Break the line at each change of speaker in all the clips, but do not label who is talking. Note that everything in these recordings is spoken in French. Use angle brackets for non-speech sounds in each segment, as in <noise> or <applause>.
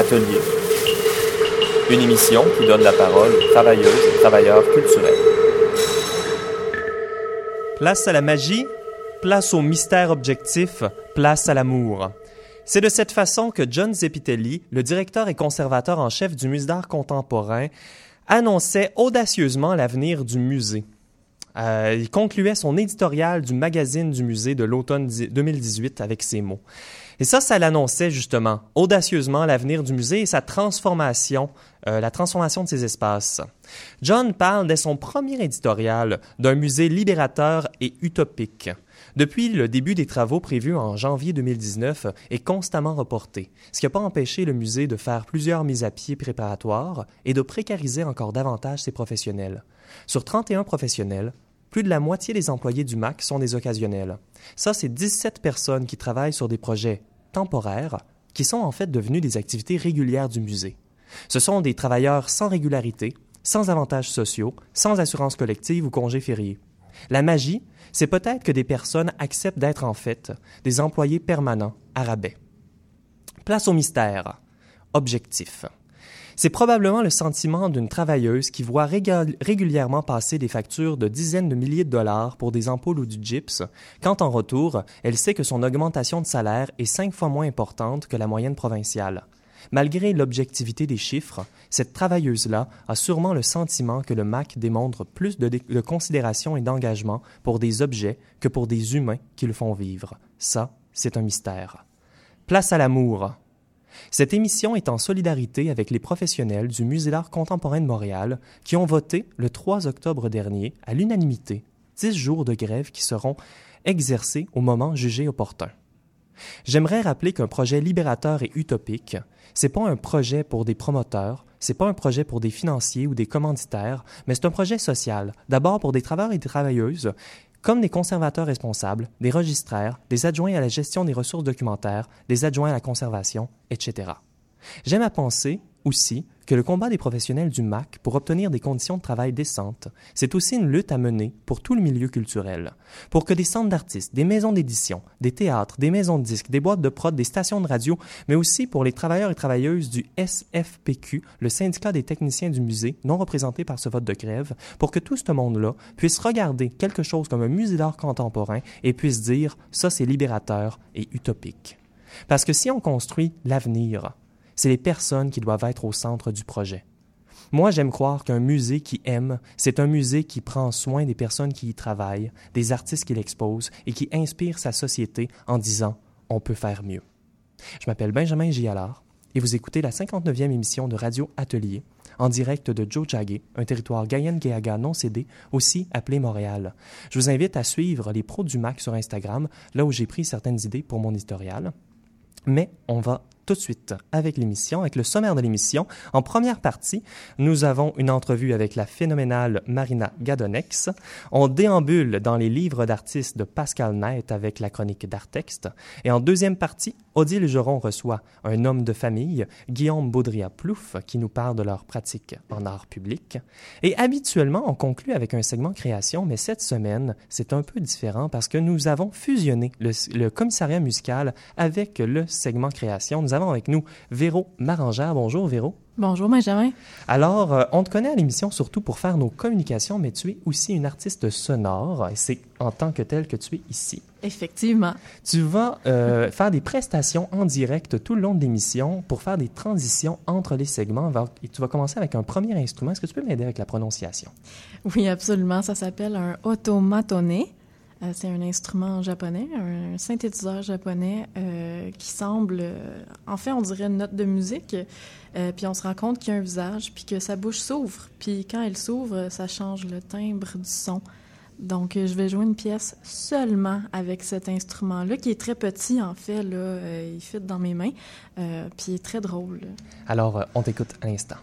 Atelier. Une émission qui donne la parole aux travailleuses et travailleurs culturels.
Place à la magie, place au mystère objectif, place à l'amour. C'est de cette façon que John Zepitelli, le directeur et conservateur en chef du Musée d'art contemporain, annonçait audacieusement l'avenir du musée. Euh, il concluait son éditorial du magazine du musée de l'automne 2018 avec ces mots. Et ça, ça l'annonçait justement audacieusement l'avenir du musée et sa transformation, euh, la transformation de ses espaces. John parle dès son premier éditorial d'un musée libérateur et utopique. Depuis le début des travaux prévus en janvier 2019 est constamment reporté, ce qui n'a pas empêché le musée de faire plusieurs mises à pied préparatoires et de précariser encore davantage ses professionnels. Sur 31 professionnels, plus de la moitié des employés du MAC sont des occasionnels. Ça, c'est 17 personnes qui travaillent sur des projets temporaires qui sont en fait devenus des activités régulières du musée. Ce sont des travailleurs sans régularité, sans avantages sociaux, sans assurance collective ou congés fériés. La magie, c'est peut-être que des personnes acceptent d'être en fait des employés permanents à rabais. Place au mystère. Objectif. C'est probablement le sentiment d'une travailleuse qui voit régulièrement passer des factures de dizaines de milliers de dollars pour des ampoules ou du gyps, quand en retour, elle sait que son augmentation de salaire est cinq fois moins importante que la moyenne provinciale. Malgré l'objectivité des chiffres, cette travailleuse-là a sûrement le sentiment que le MAC démontre plus de, de considération et d'engagement pour des objets que pour des humains qui le font vivre. Ça, c'est un mystère. Place à l'amour. Cette émission est en solidarité avec les professionnels du Musée d'art contemporain de Montréal qui ont voté le 3 octobre dernier, à l'unanimité, 10 jours de grève qui seront exercés au moment jugé opportun. J'aimerais rappeler qu'un projet libérateur et utopique, c'est pas un projet pour des promoteurs, c'est pas un projet pour des financiers ou des commanditaires, mais c'est un projet social, d'abord pour des travailleurs et des travailleuses, comme des conservateurs responsables, des registraires, des adjoints à la gestion des ressources documentaires, des adjoints à la conservation, etc. J'aime à penser aussi que le combat des professionnels du MAC pour obtenir des conditions de travail décentes, c'est aussi une lutte à mener pour tout le milieu culturel, pour que des centres d'artistes, des maisons d'édition, des théâtres, des maisons de disques, des boîtes de prod, des stations de radio, mais aussi pour les travailleurs et travailleuses du SFPQ, le syndicat des techniciens du musée, non représenté par ce vote de grève, pour que tout ce monde-là puisse regarder quelque chose comme un musée d'art contemporain et puisse dire ça c'est libérateur et utopique. Parce que si on construit l'avenir, c'est les personnes qui doivent être au centre du projet. Moi, j'aime croire qu'un musée qui aime, c'est un musée qui prend soin des personnes qui y travaillent, des artistes qui l'exposent et qui inspire sa société en disant on peut faire mieux. Je m'appelle Benjamin Gialard et vous écoutez la 59e émission de Radio Atelier en direct de Joe Jagé, un territoire Gayen-Geaga non cédé, aussi appelé Montréal. Je vous invite à suivre les pros du MAC sur Instagram, là où j'ai pris certaines idées pour mon historial. Mais on va tout de suite avec l'émission, avec le sommaire de l'émission. En première partie, nous avons une entrevue avec la phénoménale Marina Gadonex. On déambule dans les livres d'artistes de Pascal Net avec la chronique d'Artexte. Et en deuxième partie, Odile Geron reçoit un homme de famille, Guillaume Baudria-Plouf, qui nous parle de leur pratique en art public. Et habituellement, on conclut avec un segment création, mais cette semaine, c'est un peu différent parce que nous avons fusionné le, le commissariat musical avec le segment création. Nous avons avec nous Véro Marangère. Bonjour Véro.
Bonjour Benjamin.
Alors, euh, on te connaît à l'émission surtout pour faire nos communications, mais tu es aussi une artiste sonore et c'est en tant que telle que tu es ici.
Effectivement.
Tu vas euh, <laughs> faire des prestations en direct tout le long de l'émission pour faire des transitions entre les segments. Et tu vas commencer avec un premier instrument. Est-ce que tu peux m'aider avec la prononciation?
Oui, absolument. Ça s'appelle un automatone. Euh, c'est un instrument japonais, un synthétiseur japonais euh, qui semble, euh, en fait, on dirait une note de musique. puis on se rend compte qu'il y a un visage, puis que sa bouche s'ouvre. Puis quand elle s'ouvre, ça change le timbre du son. Donc, je vais jouer une pièce seulement avec cet instrument-là, qui est très petit, en fait. Là, il fit dans mes mains, puis il est très drôle.
Alors, on t'écoute à l'instant.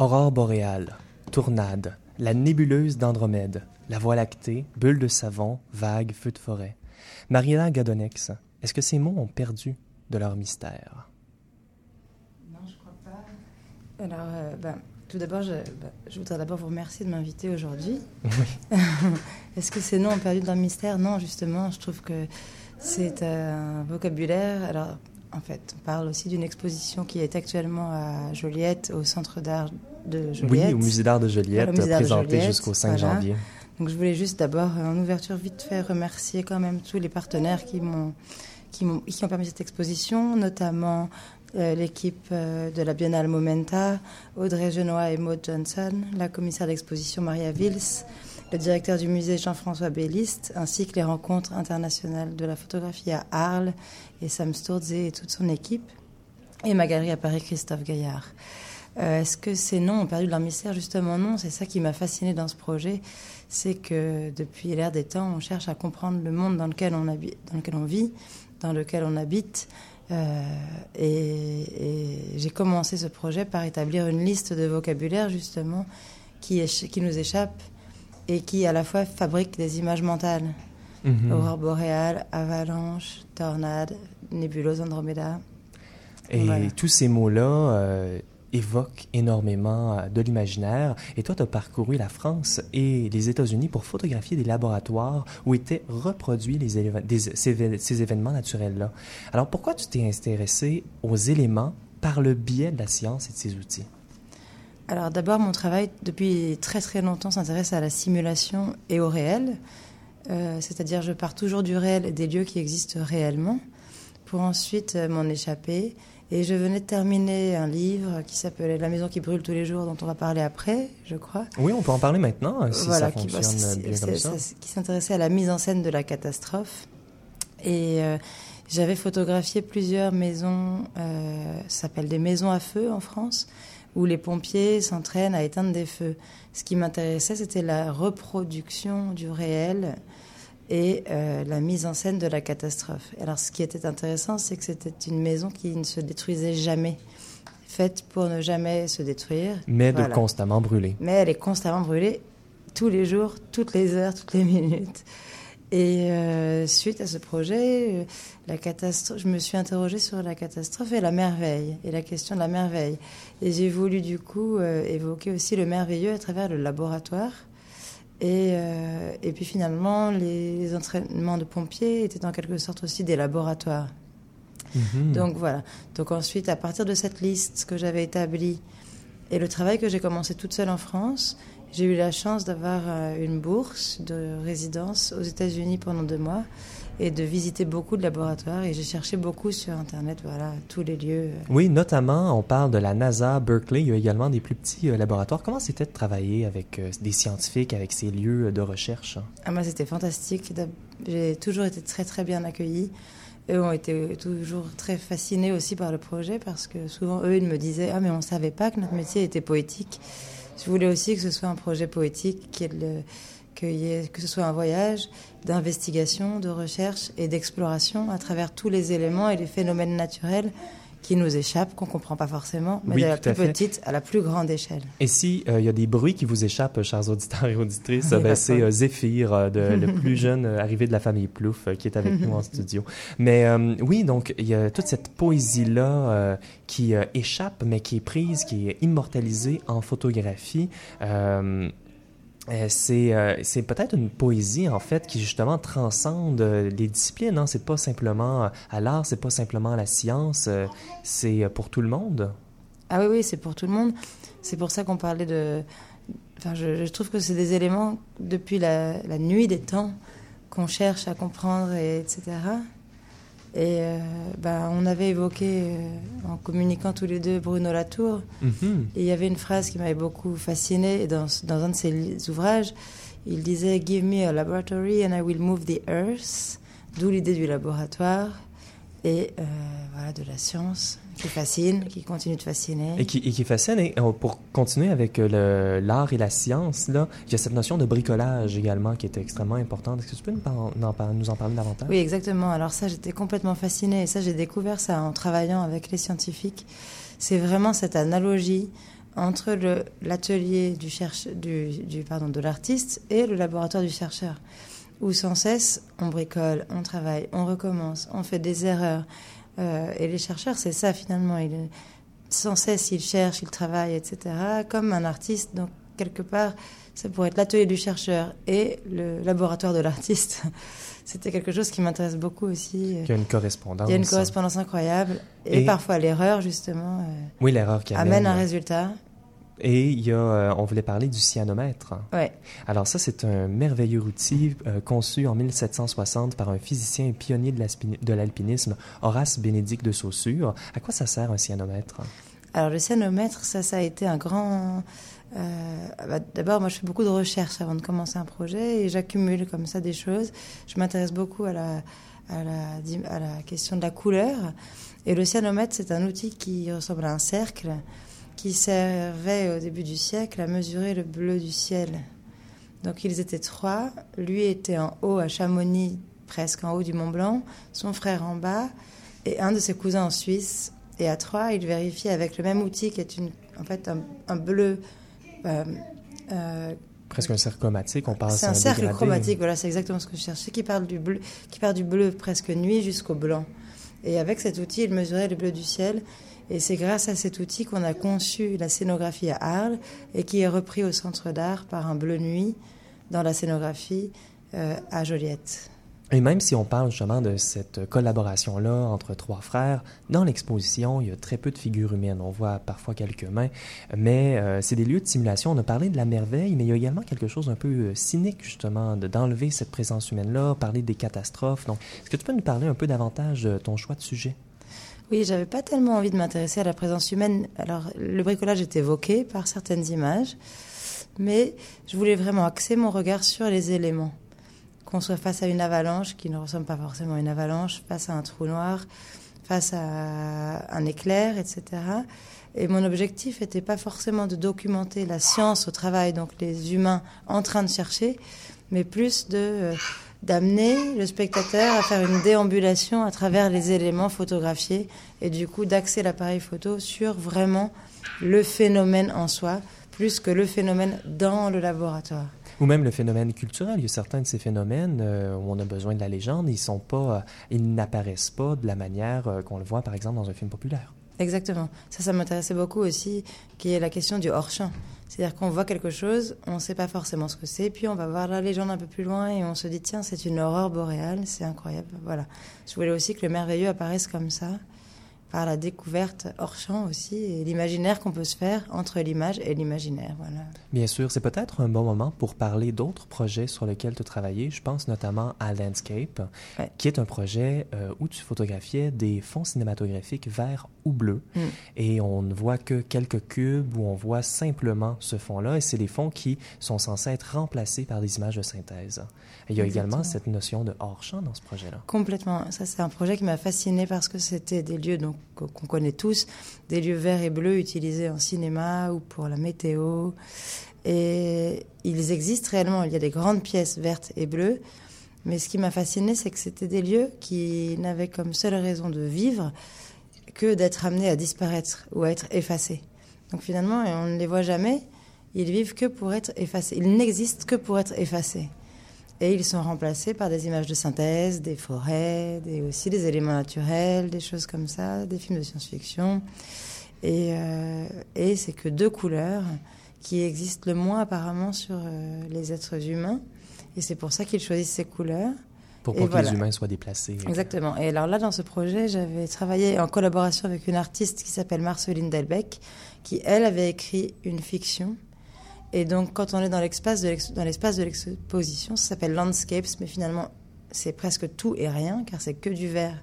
Aurore boréale, tournade, la nébuleuse d'Andromède, la Voie lactée, bulle de savon, vague, feu de forêt. Mariana Gadonex, est-ce que ces mots ont perdu de leur mystère?
Non, je crois pas. Alors, euh, ben, tout d'abord, je, ben, je voudrais d'abord vous remercier de m'inviter aujourd'hui.
Oui. <laughs>
Est-ce que ces noms ont perdu de leur mystère? Non, justement, je trouve que c'est un vocabulaire. Alors, en fait, on parle aussi d'une exposition qui est actuellement à Joliette, au Centre d'art de Joliette.
Oui, au Musée d'art de Joliette, présenté jusqu'au 5
voilà.
janvier.
Donc je voulais juste d'abord, en ouverture, vite fait remercier quand même tous les partenaires qui m'ont qui, m'ont- qui ont permis cette exposition, notamment euh, l'équipe euh, de la Biennale Momenta, Audrey Genois et Maud Johnson, la commissaire d'exposition Maria Vils, le directeur du musée Jean-François Belliste, ainsi que les rencontres internationales de la photographie à Arles et Sam Sturze et toute son équipe, et ma galerie à Paris Christophe Gaillard. Euh, Est-ce que ces noms ont perdu leur mystère? Justement non, c'est ça qui m'a fasciné dans ce projet, c'est que depuis l'ère des temps, on cherche à comprendre le monde dans lequel on, habite, dans lequel on vit, dans lequel on habite. Euh, et et j'ai commencé ce projet par établir une liste de vocabulaire justement qui, nous échappe et qui à la fois fabrique des images mentales.
Mhm.
Aurore boréale, avalanche, tornade, nébuleuse Andromeda.
Et
Voilà.
tous ces mots-là euh, évoquent énormément euh, de l'imaginaire. Et toi, tu as parcouru la France et les États-Unis pour photographier des laboratoires où étaient reproduits les des- ces événements naturels-là. Alors, pourquoi tu t'es intéressé aux éléments par le biais de la science et de ses outils?
Alors d'abord, mon travail depuis très très longtemps s'intéresse à la simulation et au réel. Euh, C'est-à-dire je pars toujours du réel et des lieux qui existent réellement pour ensuite euh, m'en échapper. Et je venais de terminer un livre qui s'appelait La maison qui brûle tous les jours, dont on va parler après, je crois.
Oui, on peut en parler maintenant, euh, si ça
qui, bah,
fonctionne
c'est-
bien comme ça.
ça- qui s'intéressait à la mise en scène de la catastrophe. Et euh, j'avais photographié plusieurs maisons, euh, ça s'appelle des maisons à feu en France, où les pompiers s'entraînent à éteindre des feux. Ce qui m'intéressait, c'était la reproduction du réel et euh, la mise en scène de la catastrophe. Alors, ce qui était intéressant, c'est que c'était une maison qui ne se détruisait jamais, faite pour ne jamais se détruire.
Mais de constamment brûler.
Mais elle est constamment brûlée tous les jours, toutes les heures, toutes les <laughs> minutes. Et euh, suite à ce projet, euh, la catastrophe, je me suis interrogée sur la catastrophe et la merveille, et la question de la merveille. Et j'ai voulu du coup euh, évoquer aussi le merveilleux à travers le laboratoire. Et, euh, et puis finalement, les entraînements de pompiers étaient en quelque sorte aussi des laboratoires.
Mhm.
Donc voilà. Donc ensuite, à partir de cette liste que j'avais établie et le travail que j'ai commencé toute seule en France, j'ai eu la chance d'avoir euh, une bourse de résidence aux États-Unis pendant deux mois et de visiter beaucoup de laboratoires. Et j'ai cherché beaucoup sur Internet, voilà, tous les lieux.
Oui, notamment, on parle de la NASA, Berkeley. Il y a également des plus petits euh, laboratoires. Comment c'était de travailler avec euh, des scientifiques, avec ces lieux euh, de recherche?
Ah, moi, c'était fantastique. J'ai toujours été très, très bien accueillie. Eux ont été toujours très fascinés aussi par le projet parce que souvent, eux, ils me disaient Ah, mais on ne savait pas que notre métier était poétique. Je voulais aussi que ce soit un projet poétique, qu'il, qu'il y ait- que ce soit un voyage d'investigation, de recherche et d'exploration à travers tous les éléments et les phénomènes naturels qui nous échappent, qu'on ne comprend pas forcément, mais
Oui,
de la plus petite à la plus grande échelle.
Et si euh, il y a des bruits qui vous échappent, chers auditeurs et auditrices, <laughs> ben, c'est euh, Zéphyr, euh, de- le <laughs> plus jeune euh, arrivé de la famille Plouf, euh, qui est avec nous en <laughs> studio. Mais oui, donc il y a toute cette poésie-là qui échappe, mais qui est prise, qui est immortalisée en photographie. Euh, euh, c'est peut-être une poésie en fait qui justement transcende euh, les disciplines. Hein? C'est pas simplement à l'art, c'est pas simplement à la science, c'est pour tout le monde.
Ah oui, oui, c'est pour tout le monde. C'est pour ça qu'on parlait de. Enfin, je, trouve que c'est des éléments depuis la, nuit des temps qu'on cherche à comprendre, et, etc. Et euh, bah, on avait évoqué, euh, en communiquant tous les deux, Bruno Latour.
Mhm.
Et il y avait une phrase qui m'avait beaucoup fascinée dans, dans un de ses ouvrages. Il disait Give me a laboratory and I will move the earth. D'où l'idée du laboratoire et euh, voilà, de la science qui fascine, qui continue de fasciner.
Et qui, et qui fascine. Et euh, pour continuer avec euh, l'art et la science, là, il y a cette notion de bricolage également qui est extrêmement importante. Est-ce que tu peux nous, en par- nous en parler davantage?
Oui, exactement. Alors ça, j'étais complètement fascinée. Et ça, j'ai découvert ça en travaillant avec les scientifiques. C'est vraiment cette analogie entre l'atelier du, du, du, pardon, de l'artiste et le laboratoire du chercheur, où sans cesse on bricole, on travaille, on recommence, on fait des erreurs. Euh, et les chercheurs, c'est ça finalement. Ils, sans cesse, ils cherchent, ils travaillent, etc. Comme un artiste, donc quelque part, ça pourrait être l'atelier du chercheur et le laboratoire de l'artiste. <laughs> C'était quelque chose qui m'intéresse beaucoup aussi.
Il y a une correspondance.
Il y a une correspondance incroyable. Et, parfois l'erreur, justement, euh,
oui, l'erreur qui
amène, un résultat.
Et il y a, euh, on voulait parler du cyanomètre.
Ouais.
Alors ça, c'est un merveilleux outil euh, conçu en 1760 par un physicien et pionnier de l'alpinisme, Horace Bénédicte de Saussure. À quoi ça sert un cyanomètre?
Alors le cyanomètre, ça, ça a été un grand... Euh, bah, D'abord, moi, je fais beaucoup de recherches avant de commencer un projet et j'accumule comme ça des choses. Je m'intéresse beaucoup à la, à, la, à la question de la couleur. Et le cyanomètre, c'est un outil qui ressemble à un cercle qui servait au début du siècle à mesurer le bleu du ciel. Donc ils étaient trois. Lui était en haut à Chamonix, presque en haut du Mont Blanc, son frère en bas, et un de ses cousins en Suisse. Et à trois, ils vérifiaient avec le même outil qui est une, en fait un, bleu. Euh,
euh, presque un cercle chromatique, on parle
C'est un, cercle chromatique, voilà, c'est exactement ce que je cherchais, qui part du bleu, qui part du bleu presque nuit jusqu'au blanc. Et avec cet outil, il mesurait le bleu du ciel. Et c'est grâce à cet outil qu'on a conçu la scénographie à Arles et qui est repris au Centre d'art par un bleu nuit dans la scénographie euh, à Joliette.
Et même si on parle justement de cette collaboration-là entre trois frères, dans l'exposition, il y a très peu de figures humaines. On voit parfois quelques mains, mais euh, c'est des lieux de simulation. On a parlé de la merveille, mais il y a également quelque chose un peu euh, cynique, justement, d'enlever cette présence humaine-là, parler des catastrophes. Donc, est-ce que tu peux nous parler un peu davantage de ton choix de sujet?
Oui, j'avais pas tellement envie de m'intéresser à la présence humaine. Alors, le bricolage est évoqué par certaines images, mais je voulais vraiment axer mon regard sur les éléments. Qu'on soit face à une avalanche, qui ne ressemble pas forcément à une avalanche, face à un trou noir, face à un éclair, etc. Et mon objectif n'était pas forcément de documenter la science au travail, donc les humains en train de chercher, mais plus de euh, d'amener le spectateur à faire une déambulation à travers les éléments photographiés et du coup d'axer l'appareil photo sur vraiment le phénomène en soi plus que le phénomène dans le laboratoire.
Ou même le phénomène culturel. Il y a certains de ces phénomènes euh, où on a besoin de la légende, ils euh, n'apparaissent pas de la manière euh, qu'on le voit par exemple dans un film populaire.
Exactement. Ça, ça m'intéressait beaucoup aussi, qui est la question du hors-champ. C'est-à-dire qu'on voit quelque chose, on ne sait pas forcément ce que c'est, puis on va voir la légende un peu plus loin et on se dit, tiens, c'est une aurore boréale, c'est incroyable. Voilà. Je voulais aussi que le merveilleux apparaisse comme ça par la découverte hors champ aussi et l'imaginaire qu'on peut se faire entre l'image et l'imaginaire. Voilà.
Bien sûr, c'est peut-être un bon moment pour parler d'autres projets sur lesquels tu travaillais. Je pense notamment à Landscape, qui est un projet euh, où tu photographiais des fonds cinématographiques verts ou bleus. Mm. Et on ne voit que quelques cubes où on voit simplement ce fond-là. Et c'est des fonds qui sont censés être remplacés par des images de synthèse. il y a également cette notion de hors-champ dans ce projet-là.
Complètement. Ça, c'est un projet qui m'a fasciné parce que c'était des lieux donc qu'on connaît tous, des lieux verts et bleus utilisés en cinéma ou pour la météo. Et ils existent réellement. Il y a des grandes pièces vertes et bleues. Mais ce qui m'a fasciné, c'est que c'était des lieux qui n'avaient comme seule raison de vivre que d'être amenés à disparaître ou à être effacés. Donc finalement, on ne les voit jamais. Ils vivent que pour être effacés. Ils n'existent que pour être effacés. Et ils sont remplacés par des images de synthèse, des forêts, des, aussi des éléments naturels, des choses comme ça, des films de science-fiction. Et, euh, et c'est que deux couleurs qui existent le moins apparemment sur euh, les êtres humains. Et c'est pour ça qu'ils choisissent ces couleurs.
Pour que les humains soient déplacés.
Exactement. Et alors là, dans ce projet, j'avais travaillé en collaboration avec une artiste qui s'appelle Marceline Delbecq, qui, elle, avait écrit une fiction et donc, quand on est dans l'espace de l'exposition, ça s'appelle Landscapes, mais finalement, c'est presque tout et rien, car c'est que du verre.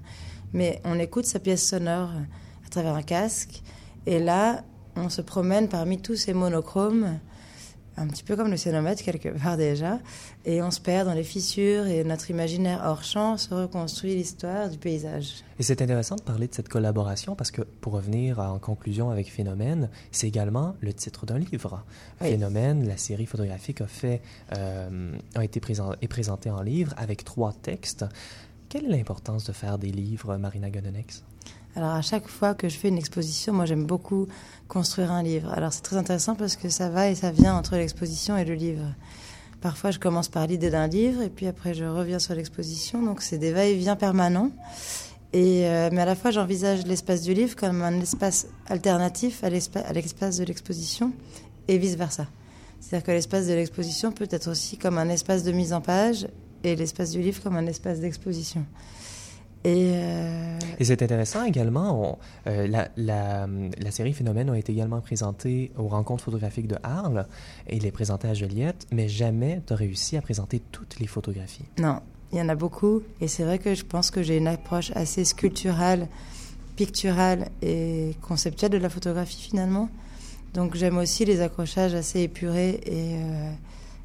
Mais on écoute sa pièce sonore à travers un casque, et là, on se promène parmi tous ces monochromes un petit peu comme le cénomètre quelque part déjà, et on se perd dans les fissures et notre imaginaire hors champ se reconstruit l'histoire du paysage.
Et c'est intéressant de parler de cette collaboration parce que pour revenir en conclusion avec Phénomène, c'est également le titre d'un livre. Phénomène, la série photographique a fait euh, a été présent, est présentée en livre avec trois textes. Quelle est l'importance de faire des livres, Marina Godonex?
Alors à chaque fois que je fais une exposition, moi j'aime beaucoup construire un livre. Alors c'est très intéressant parce que ça va et ça vient entre l'exposition et le livre. Parfois je commence par l'idée d'un livre et puis après je reviens sur l'exposition. Donc c'est des va-et-vient permanents. Et, euh, mais à la fois j'envisage l'espace du livre comme un espace alternatif à l'espace de l'exposition et vice-versa. C'est-à-dire que l'espace de l'exposition peut être aussi comme un espace de mise en page et l'espace du livre comme un espace d'exposition.
Et, euh, Et c'est intéressant également, euh, la, la, la, série Phénomène a été également présentée aux rencontres photographiques de Arles et il est présenté à Joliette, mais jamais tu as réussi à présenter toutes les photographies.
Non, il y en a beaucoup et c'est vrai que je pense que j'ai une approche assez sculpturale, picturale et conceptuelle de la photographie finalement. Donc j'aime aussi les accrochages assez épurés et, euh,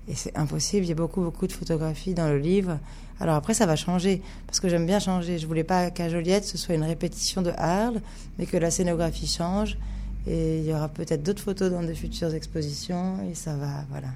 et c'est impossible. Il y a beaucoup, beaucoup de photographies dans le livre. Alors après, ça va changer, parce que j'aime bien changer. Je voulais pas qu'à Joliette, ce soit une répétition de Arles, mais que la scénographie change. Et il y aura peut-être d'autres photos dans de futures expositions, et ça va, voilà.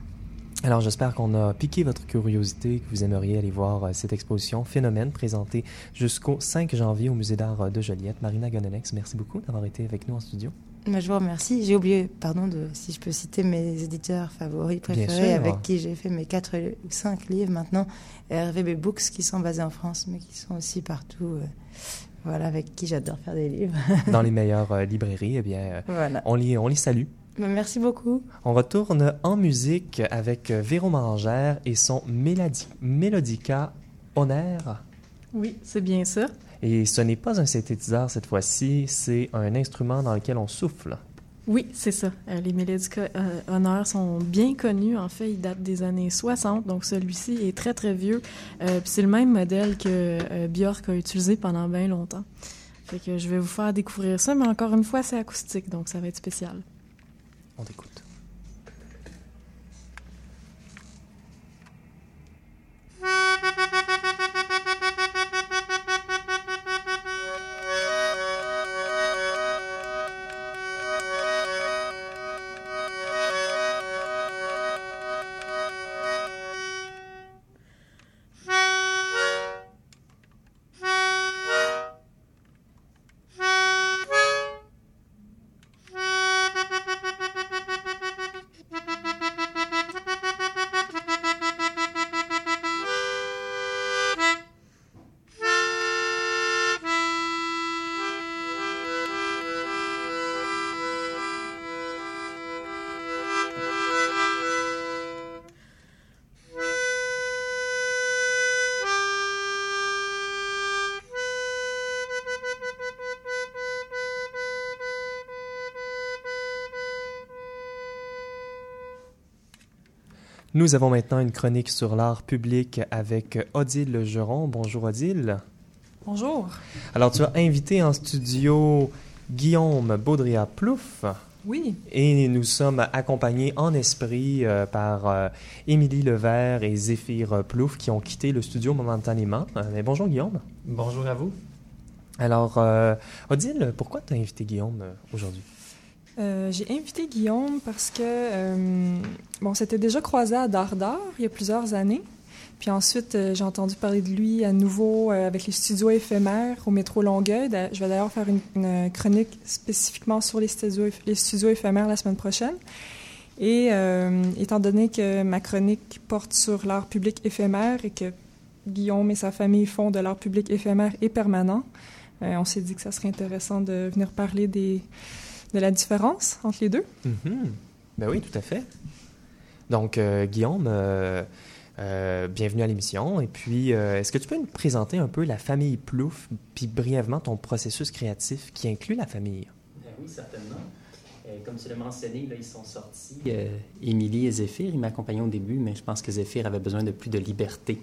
Alors j'espère qu'on a piqué votre curiosité, que vous aimeriez aller voir euh, cette exposition Phénomène présentée jusqu'au 5 janvier au Musée d'art de Joliette. Marina Gonenex, merci beaucoup d'avoir été avec nous en studio
je vous remercie. J'ai oublié, pardon, de, si je peux citer mes éditeurs favoris préférés, avec qui j'ai fait mes 4 ou 5 livres maintenant, RVB Books, qui sont basés en France, mais qui sont aussi partout. Euh, voilà, avec qui j'adore faire des livres. <laughs>
Dans les <laughs> meilleures euh, librairies, eh bien, euh, voilà. on, les, on les salue.
Ben, merci beaucoup.
On retourne en musique avec Véro Mangère et son Mélodie, Mélodica Honor.
Oui, c'est bien ça.
Et ce n'est pas un synthétiseur cette fois-ci, c'est un instrument dans lequel on souffle.
Oui, c'est ça. Euh, les Melodica euh, Honor sont bien connus. En fait, ils datent des années 60, donc celui-ci est très, très vieux. Euh, c'est le même modèle que Björk a utilisé pendant bien longtemps. Fait que je vais vous faire découvrir ça, mais encore une fois, c'est acoustique, donc ça va être spécial.
On écoute. Nous avons maintenant une chronique sur l'art public avec Odile Geron. Bonjour Odile.
Bonjour.
Alors tu as invité en studio Guillaume Baudrillard-Plouf.
Oui.
Et nous sommes accompagnés en esprit euh, par euh, Émilie Levert et Zéphir Plouf qui ont quitté le studio momentanément. Euh, mais bonjour Guillaume.
Bonjour à vous.
Alors, Odile, pourquoi tu as invité Guillaume aujourd'hui?
Euh, j'ai invité Guillaume parce que, euh, bon, c'était déjà croisé à Dardar il y a plusieurs années. Puis ensuite, euh, j'ai entendu parler de lui à nouveau avec les studios éphémères au métro Longueuil. Je vais d'ailleurs faire une, chronique spécifiquement sur les studios, les studios éphémères la semaine prochaine. Et étant donné que ma chronique porte sur l'art public éphémère et que Guillaume et sa famille font de l'art public éphémère et permanent, on s'est dit que ça serait intéressant de venir parler des de la différence entre les deux?
Mm-hmm. Ben oui, tout à fait. Donc, euh, Guillaume, euh, euh, bienvenue à l'émission. Et puis, est-ce que tu peux nous présenter un peu la famille Plouf, puis brièvement ton processus créatif qui inclut la famille?
Ben oui, certainement. Comme tu l'as mentionné, là, ils sont sortis. Émilie et Zéphir, ils m'accompagnaient au début, mais je pense que Zéphir avait besoin de plus de liberté.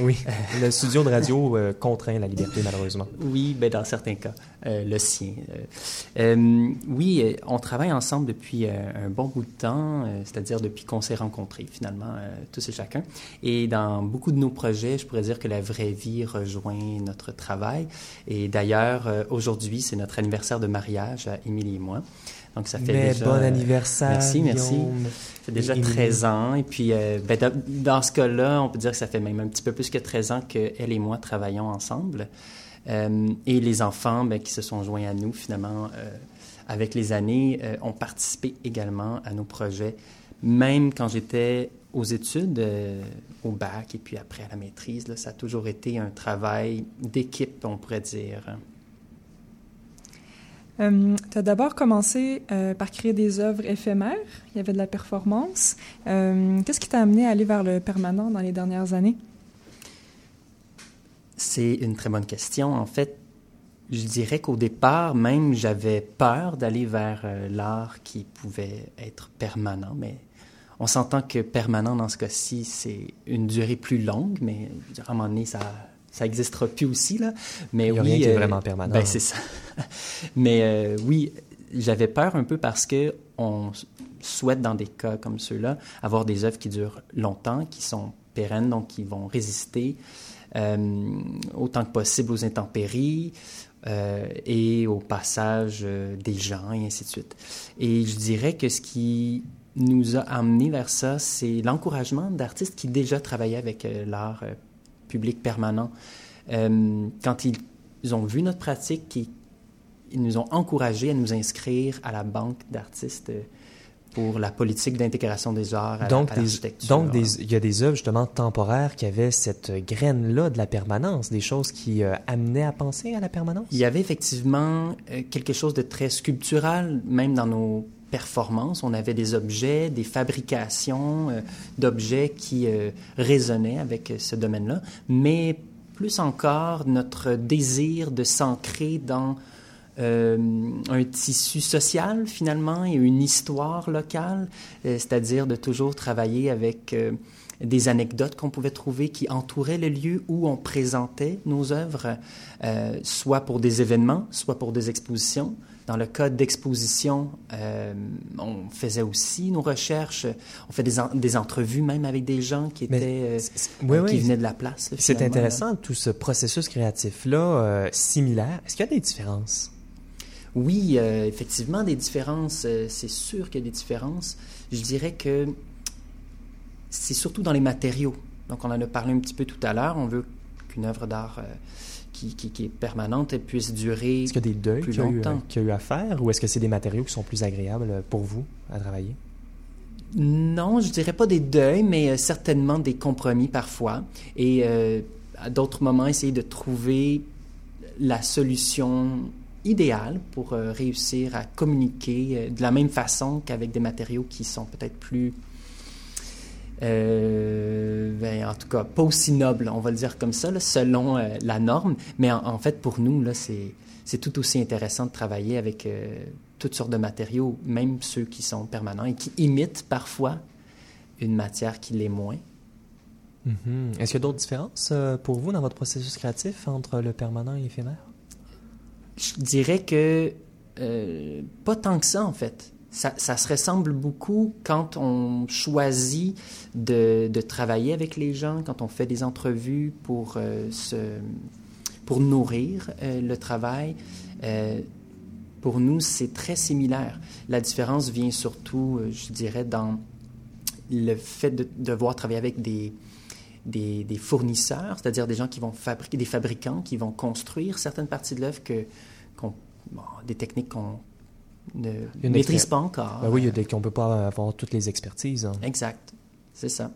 Oui, le studio de radio euh, contraint la liberté, malheureusement.
Oui, ben dans certains cas, euh, le sien. Euh, oui, on travaille ensemble depuis un bon bout de temps, c'est-à-dire depuis qu'on s'est rencontrés, finalement, tous et chacun. Et dans beaucoup de nos projets, je pourrais dire que la vraie vie rejoint notre travail. Et d'ailleurs, aujourd'hui, c'est notre anniversaire de mariage à Émilie et moi.
Donc, ça fait Mais déjà... bon anniversaire,
Merci, merci. Ça fait déjà 13 ans. Et puis, euh, ben, dans ce cas-là, on peut dire que ça fait même un petit peu plus que 13 ans qu'elle et moi travaillons ensemble. et les enfants ben, qui se sont joints à nous, finalement, avec les années, ont participé également à nos projets. Même quand j'étais aux études, au bac et puis après à la maîtrise, là, ça a toujours été un travail d'équipe, on pourrait dire.
Euh, tu as d'abord commencé euh, par créer des œuvres éphémères. Il y avait de la performance. Euh, qu'est-ce qui t'a amené à aller vers le permanent dans les dernières années?
C'est une très bonne question. En fait, je dirais qu'au départ, même, j'avais peur d'aller vers l'art qui pouvait être permanent, mais on s'entend que permanent dans ce cas-ci, c'est une durée plus longue, mais à un moment donné, ça ça existera plus aussi là. Mais
Il y a
oui,
rien qui est
euh,
vraiment permanent.
Ben c'est ça. <laughs> mais euh, oui, j'avais peur un peu parce que on souhaite dans des cas comme ceux-là avoir des œuvres qui durent longtemps, qui sont pérennes, donc qui vont résister euh, autant que possible aux intempéries. et au passage des gens et ainsi de suite. Et je dirais que ce qui nous a amené vers ça, c'est l'encouragement d'artistes qui déjà travaillaient avec l'art public permanent. Euh, quand ils, ils, ont vu notre pratique, ils, ils, nous ont encouragés à nous inscrire à la banque d'artistes pour la politique d'intégration des arts à
donc,
l'architecture.
Donc, des, il y a des œuvres justement temporaires qui avaient cette graine-là de la permanence, des choses qui euh, amenaient à penser à la permanence?
Il y avait effectivement euh, quelque chose de très sculptural, même dans nos performances. On avait des objets, des fabrications euh, d'objets qui euh, résonnaient avec ce domaine-là, mais plus encore notre désir de s'ancrer dans euh, un tissu social finalement et une histoire locale, euh, c'est-à-dire de toujours travailler avec euh, des anecdotes qu'on pouvait trouver qui entouraient le lieu où on présentait nos œuvres, euh, soit pour des événements, soit pour des expositions. Dans le cas d'exposition, euh, on faisait aussi nos recherches, on fait des, en, des entrevues même avec des gens qui étaient,
oui,
qui
oui.
venaient de la place.
C'est intéressant là. tout ce processus créatif-là euh, similaire. Est-ce qu'il y a des différences?
Oui, euh, effectivement, des différences. Euh, c'est sûr qu'il y a des différences. Je dirais que c'est surtout dans les matériaux. Donc, on en a parlé un petit peu tout à l'heure. On veut qu'une œuvre d'art euh, qui, qui, qui, est permanente elle puisse durer
Est-ce qu'il y a des deuils
plus
qu'il
longtemps.
qu'il y a eu à faire ou est-ce que c'est des matériaux qui sont plus agréables pour vous à travailler?
Non, je dirais pas des deuils, mais euh, certainement des compromis parfois. Et euh, à d'autres moments, essayer de trouver la solution idéal pour euh, réussir à communiquer euh, de la même façon qu'avec des matériaux qui sont peut-être plus, euh, ben, en tout cas, pas aussi nobles, on va le dire comme ça, là, selon euh, la norme. Mais en, en, fait, pour nous, là, c'est, tout aussi intéressant de travailler avec euh, toutes sortes de matériaux, même ceux qui sont permanents et qui imitent parfois une matière qui l'est moins.
Mm-hmm. Est-ce qu'il y a d'autres différences pour vous dans votre processus créatif entre le permanent et l'éphémère?
Je dirais que pas tant que ça, en fait. Ça, se ressemble beaucoup quand on choisit de, travailler avec les gens, quand on fait des entrevues pour, euh, pour nourrir euh, le travail. Euh, pour nous, c'est très similaire. La différence vient surtout, je dirais, dans le fait de devoir travailler avec des, des, fournisseurs, c'est-à-dire des gens qui vont fabriquer, des fabricants qui vont construire certaines parties de l'œuvre que, des techniques qu'on ne maîtrise pas encore.
Ben oui, il y a des, qu'on ne peut pas avoir toutes les expertises. Hein.
Exact, c'est ça.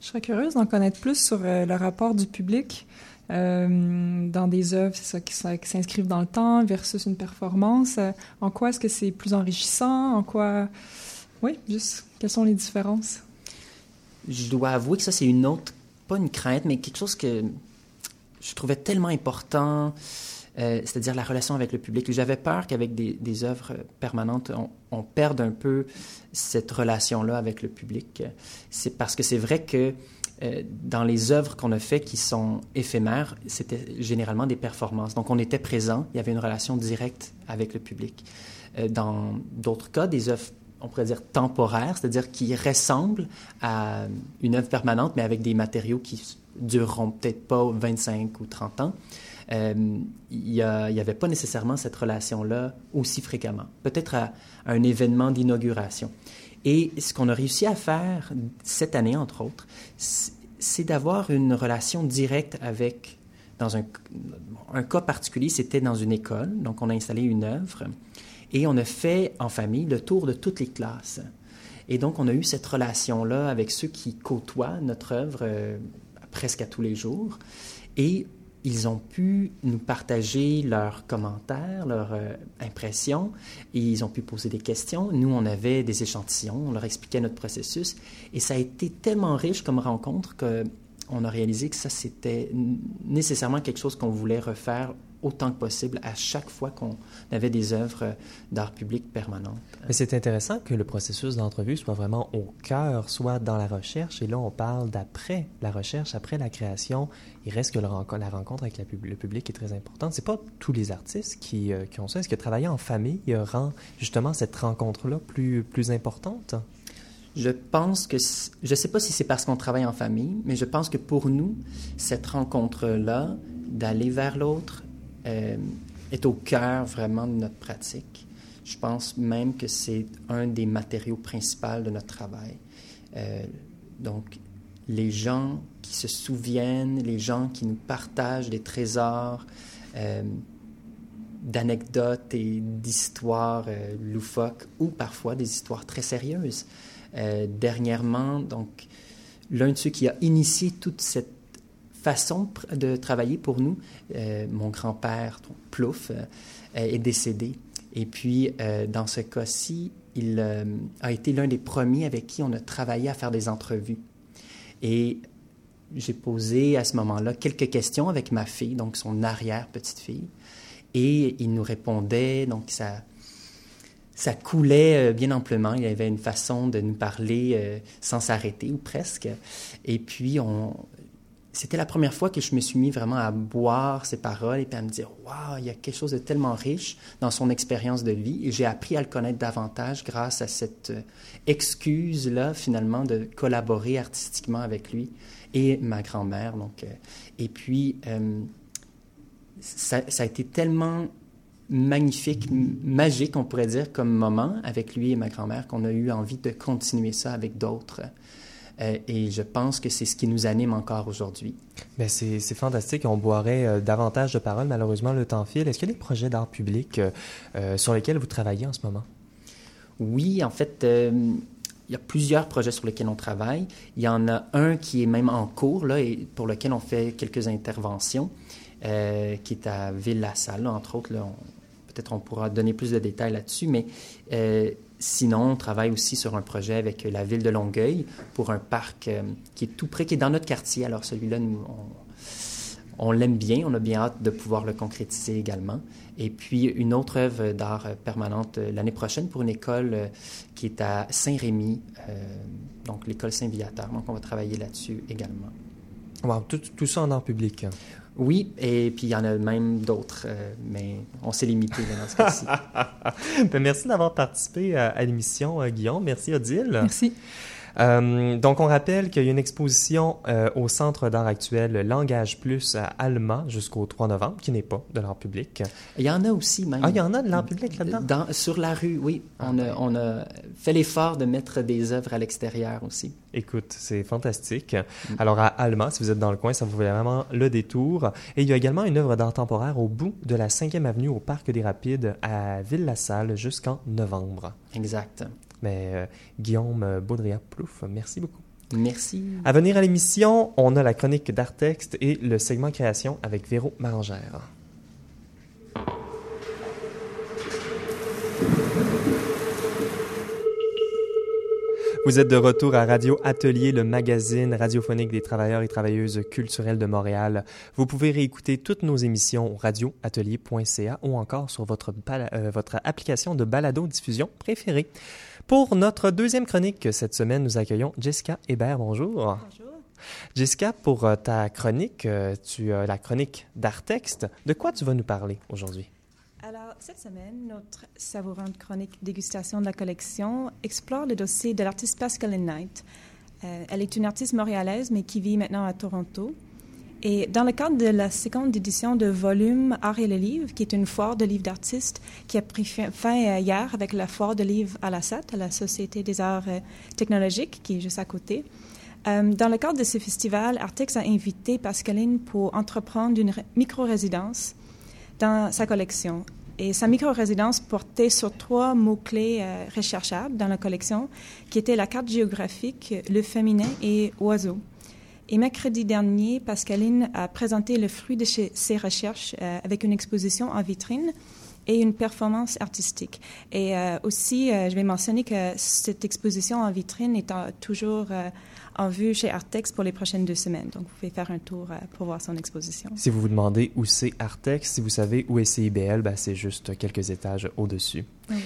Je serais curieuse d'en connaître plus sur euh, le rapport du public euh, dans des œuvres, c'est ça, qui, qui s'inscrivent dans le temps versus une performance. Euh, en quoi est-ce que c'est plus enrichissant? En quoi... Oui, juste, quelles sont les différences?
Je dois avouer que ça, c'est une autre, pas une crainte, mais quelque chose que je trouvais tellement important, euh, c'est-à-dire la relation avec le public. J'avais peur qu'avec des, œuvres permanentes, on, perde un peu cette relation-là avec le public. C'est parce que c'est vrai que euh, dans les œuvres qu'on a fait qui sont éphémères, c'était généralement des performances. Donc on était présent, il y avait une relation directe avec le public. Euh, dans d'autres cas, des œuvres on pourrait dire temporaires, c'est-à-dire qui ressemblent à une œuvre permanente, mais avec des matériaux qui dureront peut-être pas 25 ou 30 ans. Euh, il n'y avait pas nécessairement cette relation-là aussi fréquemment. Peut-être à, un événement d'inauguration. Et ce qu'on a réussi à faire cette année, entre autres, c'est d'avoir une relation directe avec dans un, un cas particulier, c'était dans une école. Donc, on a installé une œuvre et on a fait en famille le tour de toutes les classes. Et donc, on a eu cette relation-là avec ceux qui côtoient notre œuvre euh, presque à tous les jours. Et ils ont pu nous partager leurs commentaires, leurs euh, impressions, et ils ont pu poser des questions. Nous, on avait des échantillons, on leur expliquait notre processus, et ça a été tellement riche comme rencontre qu'on a réalisé que ça, c'était nécessairement quelque chose qu'on voulait refaire autant que possible à chaque fois qu'on avait des œuvres d'art public permanentes.
Mais c'est intéressant que le processus d'entrevue soit vraiment au cœur, soit dans la recherche. Et là, on parle d'après la recherche, après la création. Il reste que la rencontre avec le public est très importante. C'est pas tous les artistes qui, euh, qui ont ça. Est-ce que travailler en famille rend justement cette rencontre-là plus, plus importante?
Je pense que, je ne sais pas si c'est parce qu'on travaille en famille, mais je pense que pour nous, cette rencontre-là, d'aller vers l'autre, euh, est au cœur vraiment de notre pratique. Je pense même que c'est un des matériaux principaux de notre travail. Euh, donc, les gens qui se souviennent, les gens qui nous partagent des trésors euh, d'anecdotes et d'histoires loufoques ou parfois des histoires très sérieuses. dernièrement, donc, l'un de ceux qui a initié toute cette façon de travailler pour nous. Euh, mon grand-père, Plouf, euh, est décédé. Et puis, euh, dans ce cas-ci, il a été l'un des premiers avec qui on a travaillé à faire des entrevues. Et j'ai posé à ce moment-là quelques questions avec ma fille, donc son arrière-petite-fille. Et il nous répondait, donc ça, ça coulait bien amplement. Il y avait une façon de nous parler sans s'arrêter, ou presque. Et puis, on, c'était la première fois que je me suis mis vraiment à boire ses paroles et puis à me dire waouh il y a quelque chose de tellement riche dans son expérience de vie. Et j'ai appris à le connaître davantage grâce à cette euh, excuse là finalement de collaborer artistiquement avec lui et ma grand-mère. Donc euh, et puis euh, ça, ça, a été tellement magnifique magique on pourrait dire comme moment avec lui et ma grand-mère qu'on a eu envie de continuer ça avec d'autres euh, et je pense que c'est ce qui nous anime encore aujourd'hui.
Mais c'est fantastique. On boirait euh, davantage de paroles. Malheureusement, le temps file. Est-ce qu'il y a des projets d'art public euh, sur lesquels vous travaillez en ce moment?
Oui, en fait, il y a plusieurs projets sur lesquels on travaille. Il y en a un qui est même en cours, là, et pour lequel on fait quelques interventions, qui est à Ville-la-Salle, entre autres. Peut-être on pourra donner plus de détails là-dessus, mais Sinon, on travaille aussi sur un projet avec la ville de Longueuil pour un parc euh, qui est tout près, qui est dans notre quartier. Alors celui-là, on, l'aime bien, on a bien hâte de pouvoir le concrétiser également. Et puis une autre œuvre d'art permanente euh, l'année prochaine pour une école euh, qui est à Saint-Rémy, donc l'école Saint-Viateur. Donc on va travailler là-dessus également.
Wow, tout, tout, ça en art public.
Oui, et puis il y en a même d'autres, euh, mais on s'est limité dans ce cas-ci. <laughs>
Ben, merci d'avoir participé à, à l'émission, euh, Guillaume. Merci, Odile.
Merci.
Euh, donc, on rappelle qu'il y a une exposition euh, au Centre d'art actuel Langage Plus à Alma jusqu'au 3 novembre, qui n'est pas de l'art public.
Il y en a aussi même.
Ah, il y en a de l'art public là-dedans?
sur la rue, oui. Ah, on, a, on, a, fait l'effort de mettre des œuvres à l'extérieur aussi.
Écoute, c'est fantastique. Mm. Alors, à Alma, si vous êtes dans le coin, ça vous fait vraiment le détour. Et il y a également une œuvre d'art temporaire au bout de la 5e avenue au Parc des Rapides à Ville-la-Salle jusqu'en novembre.
Exact.
Mais euh, Guillaume Baudrillard-Plouf, merci beaucoup.
Merci.
À venir à l'émission, on a la chronique d'Artexte et le segment création avec Véro Marangère. Vous êtes de retour à Radio Atelier, le magazine radiophonique des travailleurs et travailleuses culturelles de Montréal. Vous pouvez réécouter toutes nos émissions au radioatelier.ca ou encore sur votre, euh, votre application de balado-diffusion préférée. Pour notre deuxième chronique cette semaine, nous accueillons Jessica Hébert. Bonjour.
Bonjour.
Jessica, pour euh, ta chronique, euh, tu as la chronique d'Artexte. De quoi tu vas nous parler aujourd'hui?
Alors, cette semaine, notre savourante chronique dégustation de la collection explore le dossier de l'artiste Pascaline Knight. Euh, elle est une artiste montréalaise, mais qui vit maintenant à Toronto. Et dans le cadre de la seconde édition de Volume Art et le Livre, qui est une foire de livres d'artistes qui a pris fin euh, hier avec la foire de livres à la SAT, à la Société des arts euh, technologiques, qui est juste à côté, Euh, dans le cadre de ce festival, Artex a invité Pascaline pour entreprendre une micro-résidence dans sa collection. Et sa micro-résidence portait sur trois mots-clés recherchables dans la collection, qui étaient la carte géographique, le féminin et oiseaux. Et mercredi dernier, Pascaline a présenté le fruit de ses recherches euh, avec une exposition en vitrine et une performance artistique. Et euh, aussi, euh, je vais mentionner que cette exposition en vitrine est toujours en vue chez Artex pour les prochaines deux semaines. Donc, vous pouvez faire un tour pour voir son exposition.
Si vous vous demandez où c'est Artex, si vous savez où est CIBL, ben, c'est juste quelques étages au-dessus. Oui.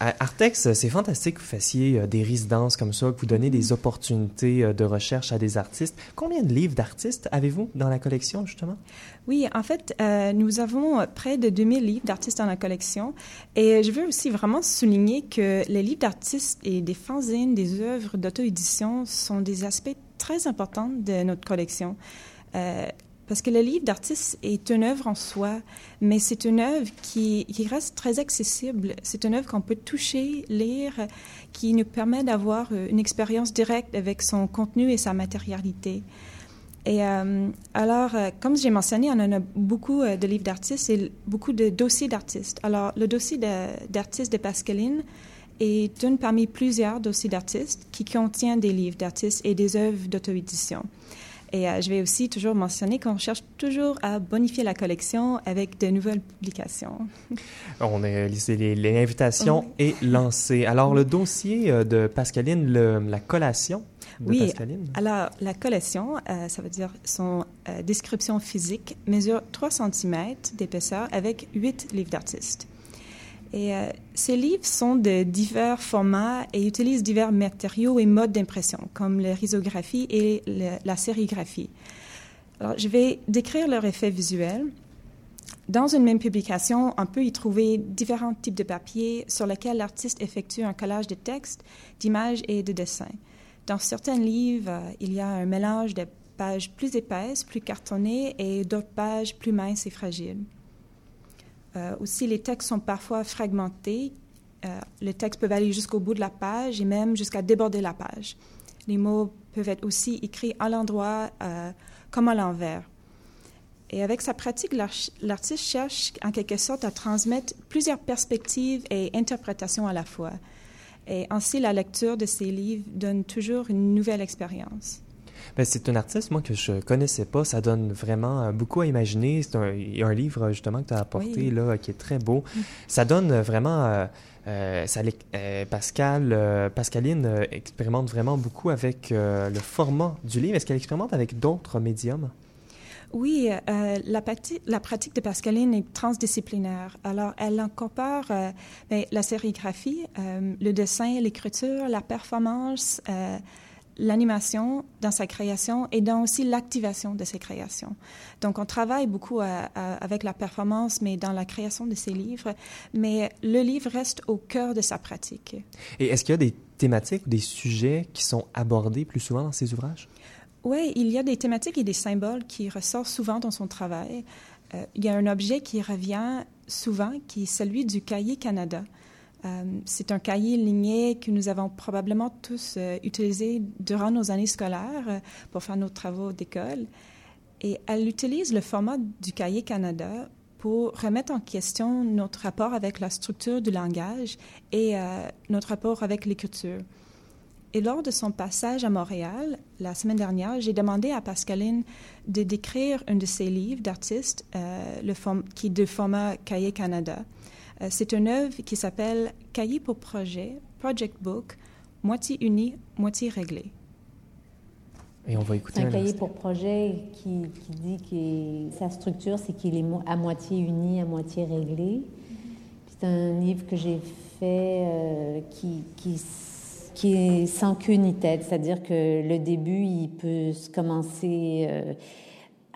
Artex, c'est fantastique que vous fassiez euh, des résidences comme ça, que vous donnez des opportunités euh, de recherche à des artistes. Combien de livres d'artistes avez-vous dans la collection, justement?
Oui, en fait, euh, nous avons près de 2000 livres d'artistes dans la collection. Et je veux aussi vraiment souligner que les livres d'artistes et des fanzines, des œuvres d'auto-édition sont des aspects très importants de notre collection. Parce que le livre d'artiste est une œuvre en soi, mais c'est une œuvre qui, reste très accessible. C'est une œuvre qu'on peut toucher, lire, qui nous permet d'avoir euh, une expérience directe avec son contenu et sa matérialité. Et euh, alors, euh, comme j'ai mentionné, on en a beaucoup de livres d'artistes et beaucoup de dossiers d'artistes. Alors, le dossier d'artiste de, de Pascaline est une parmi plusieurs dossiers d'artistes qui contient des livres d'artistes et des œuvres d'auto-édition. Et euh, je vais aussi toujours mentionner qu'on cherche toujours à bonifier la collection avec de nouvelles publications. <laughs>
On est l'invitation est lancée. Alors le dossier euh, de Pascaline, la collation de
oui,
Pascaline.
alors la collation, euh, ça veut dire son description physique, mesure 3 cm d'épaisseur avec 8 livres d'artistes. Euh, ces livres sont de divers formats et utilisent divers matériaux et modes d'impression, comme la risographie et la sérigraphie. Je vais décrire leur effet visuel. Dans une même publication, on peut y trouver différents types de papiers sur lesquels l'artiste effectue un collage de textes, d'images et de dessins. Dans certains livres, euh, il y a un mélange de pages plus épaisses, plus cartonnées et d'autres pages plus minces et fragiles. Euh, aussi, les textes sont parfois fragmentés. Euh, les textes peuvent aller jusqu'au bout de la page et même jusqu'à déborder la page. Les mots peuvent être aussi écrits à l'endroit euh, comme à l'envers. Et avec sa pratique, l'artiste cherche en quelque sorte à transmettre plusieurs perspectives et interprétations à la fois. Et ainsi, la lecture de ces livres donne toujours une nouvelle expérience.
Ben, c'est un artiste, moi, que je connaissais pas. Ça donne vraiment euh, beaucoup à imaginer. C'est un, il y a un livre, justement, que tu as apporté, là, qui est très beau. Mm. Ça donne vraiment... Euh, euh, ça, Pascal, Pascaline expérimente vraiment beaucoup avec le format du livre. Est-ce qu'elle expérimente avec d'autres médiums?
Oui, la, la, pratique de Pascaline est transdisciplinaire. Alors, elle incorpore ben, la sérigraphie, le dessin, l'écriture, la performance, l'animation dans sa création et dans aussi l'activation de ses créations. Donc, on travaille beaucoup avec la performance, mais dans la création de ses livres, mais le livre reste au cœur de sa pratique.
Et est-ce qu'il y a des thématiques, des sujets qui sont abordés plus souvent dans ses ouvrages?
Oui, il y a des thématiques et des symboles qui ressortent souvent dans son travail. Euh, il y a un objet qui revient souvent, qui est celui du cahier Canada. Euh, c'est un cahier ligné que nous avons probablement tous euh, utilisé durant nos années scolaires euh, pour faire nos travaux d'école. Et elle utilise le format du cahier Canada pour remettre en question notre rapport avec la structure du langage et notre rapport avec l'écriture. Et lors de son passage à Montréal, la semaine dernière, j'ai demandé à Pascaline de décrire un de ses livres d'artiste qui est de format Cahier Canada. Euh, c'est une œuvre qui s'appelle Cahier pour projet, Project Book, moitié uni, moitié réglé.
Et on va écouter
un, cahier pour projet qui, dit que sa structure, c'est qu'il est à moitié uni, à moitié réglé. C'est un livre que j'ai fait euh, qui, qui, qui, est sans queue ni tête, c'est-à-dire que le début, il peut se commencer euh,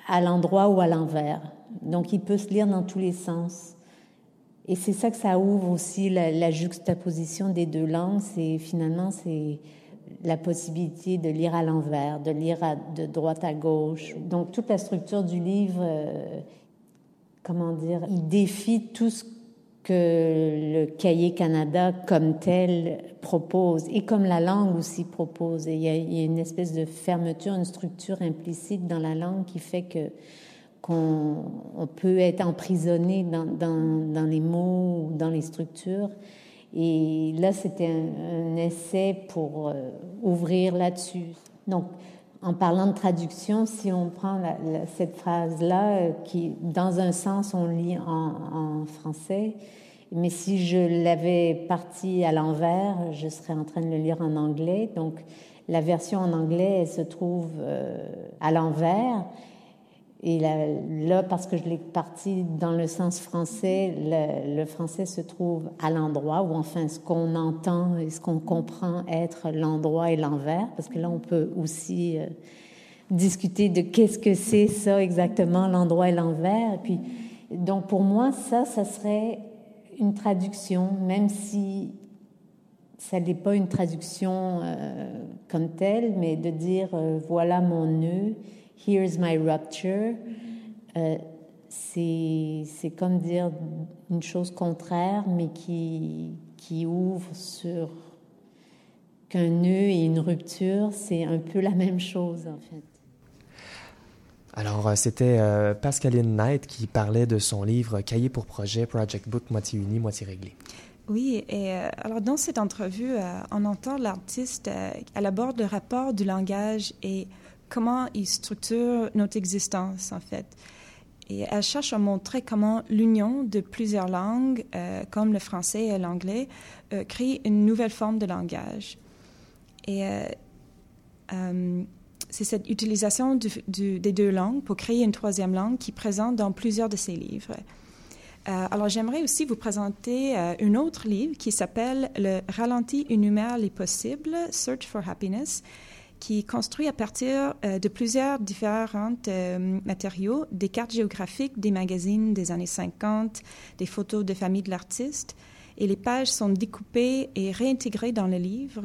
à l'endroit ou à l'envers. Donc, il peut se lire dans tous les sens. Et c'est ça que ça ouvre aussi, la, juxtaposition des deux langues. C'est finalement, c'est la possibilité de lire à l'envers, de lire de droite à gauche. Donc toute la structure du livre, euh, comment dire, il défie tout ce que le cahier Canada comme tel propose et comme la langue aussi propose. Et il, y a, il y a une espèce de fermeture, une structure implicite dans la langue qui fait que qu'on on peut être emprisonné dans, les mots ou dans les structures. Et là, c'était un, essai pour euh, ouvrir là-dessus. Donc, en parlant de traduction, si on prend cette phrase-là, euh, qui, dans un sens, on lit en, français, mais si je l'avais parti à l'envers, je serais en train de le lire en anglais. Donc, la version en anglais, elle se trouve euh, à l'envers. Et là, parce que je l'ai parti dans le sens français, le, le français se trouve à l'endroit, ou enfin ce qu'on entend et ce qu'on comprend être l'endroit et l'envers, parce que là, on peut aussi euh, discuter de qu'est-ce que c'est ça exactement, l'endroit et l'envers. Puis, donc pour moi, ça, ça serait une traduction, même si ça n'est pas une traduction euh, comme telle, mais de dire euh, voilà mon nœud, here's my rupture, euh, c'est comme dire une chose contraire, mais qui, qui ouvre sur qu'un nœud et une rupture, c'est un peu la même chose en fait.
Alors, euh, c'était euh, Pascaline Knight qui parlait de son livre Cahier pour projet, Project Book, moitié uni, moitié réglé.
Oui, et euh, alors dans cette entrevue, euh, on entend l'artiste, euh, elle aborde le rapport du langage et comment il structure notre existence, en fait. Et elle cherche à montrer comment l'union de plusieurs langues, euh, comme le français et l'anglais, crée une nouvelle forme de langage. Et c'est cette utilisation des deux langues pour créer une troisième langue qui est présente dans plusieurs de ses livres. Euh, alors, j'aimerais aussi vous présenter euh, un autre livre qui s'appelle Le ralenti énumère les possibles, Search for Happiness, qui est construit à partir euh, de plusieurs différents matériaux, des cartes géographiques des magazines des années 50, des photos de famille de l'artiste, et les pages sont découpées et réintégrées dans le livre,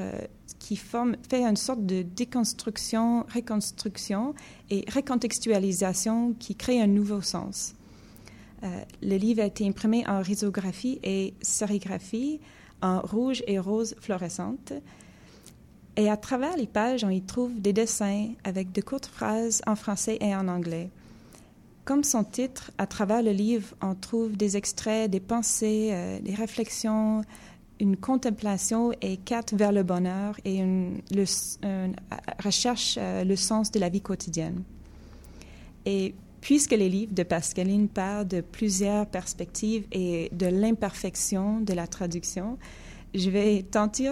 qui forme, fait une sorte de déconstruction, reconstruction et recontextualisation qui crée un nouveau sens. Euh, le livre a été imprimé en risographie et sérigraphie en rouge et rose fluorescente. Et à travers les pages, on y trouve des dessins avec de courtes phrases en français et en anglais. Comme son titre, à travers le livre, on trouve des extraits, des pensées, euh, des réflexions, une contemplation et quête vers le bonheur et une recherche euh, le sens de la vie quotidienne. Et Puisque les livres de Pascaline parlent de plusieurs perspectives et de l'imperfection de la traduction, je vais tenter,